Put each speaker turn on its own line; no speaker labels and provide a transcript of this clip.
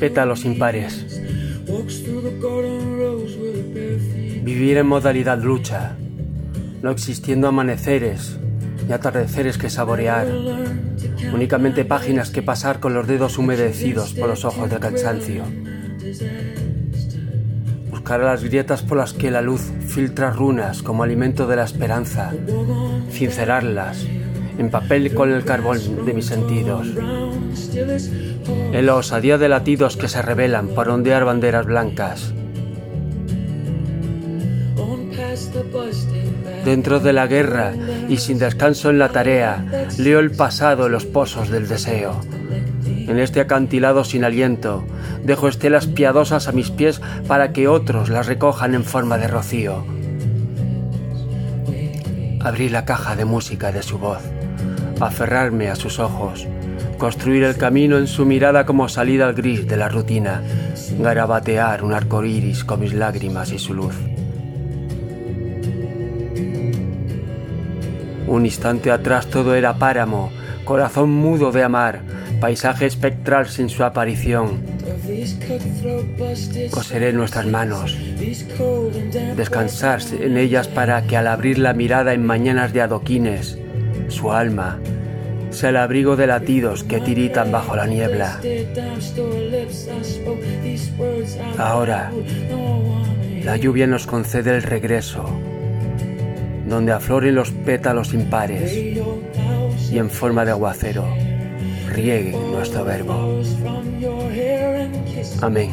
Pétalos impares. Vivir en modalidad lucha, no existiendo amaneceres y atardeceres que saborear, únicamente páginas que pasar con los dedos humedecidos por los ojos de cansancio. Buscar las grietas por las que la luz filtra runas como alimento de la esperanza, cincerarlas en papel con el carbón de mis sentidos. En la osadía de latidos que se revelan para ondear banderas blancas. Dentro de la guerra y sin descanso en la tarea, leo el pasado en los pozos del deseo. En este acantilado sin aliento, dejo estelas piadosas a mis pies para que otros las recojan en forma de rocío. Abrí la caja de música de su voz, aferrarme a sus ojos, construir el camino en su mirada como salida al gris de la rutina, garabatear un arco iris con mis lágrimas y su luz. Un instante atrás todo era páramo, corazón mudo de amar, paisaje espectral sin su aparición. Coseré nuestras manos, descansar en ellas para que al abrir la mirada en mañanas de adoquines, su alma sea el abrigo de latidos que tiritan bajo la niebla. Ahora, la lluvia nos concede el regreso donde afloren los pétalos impares y en forma de aguacero riegue nuestro verbo. Amén.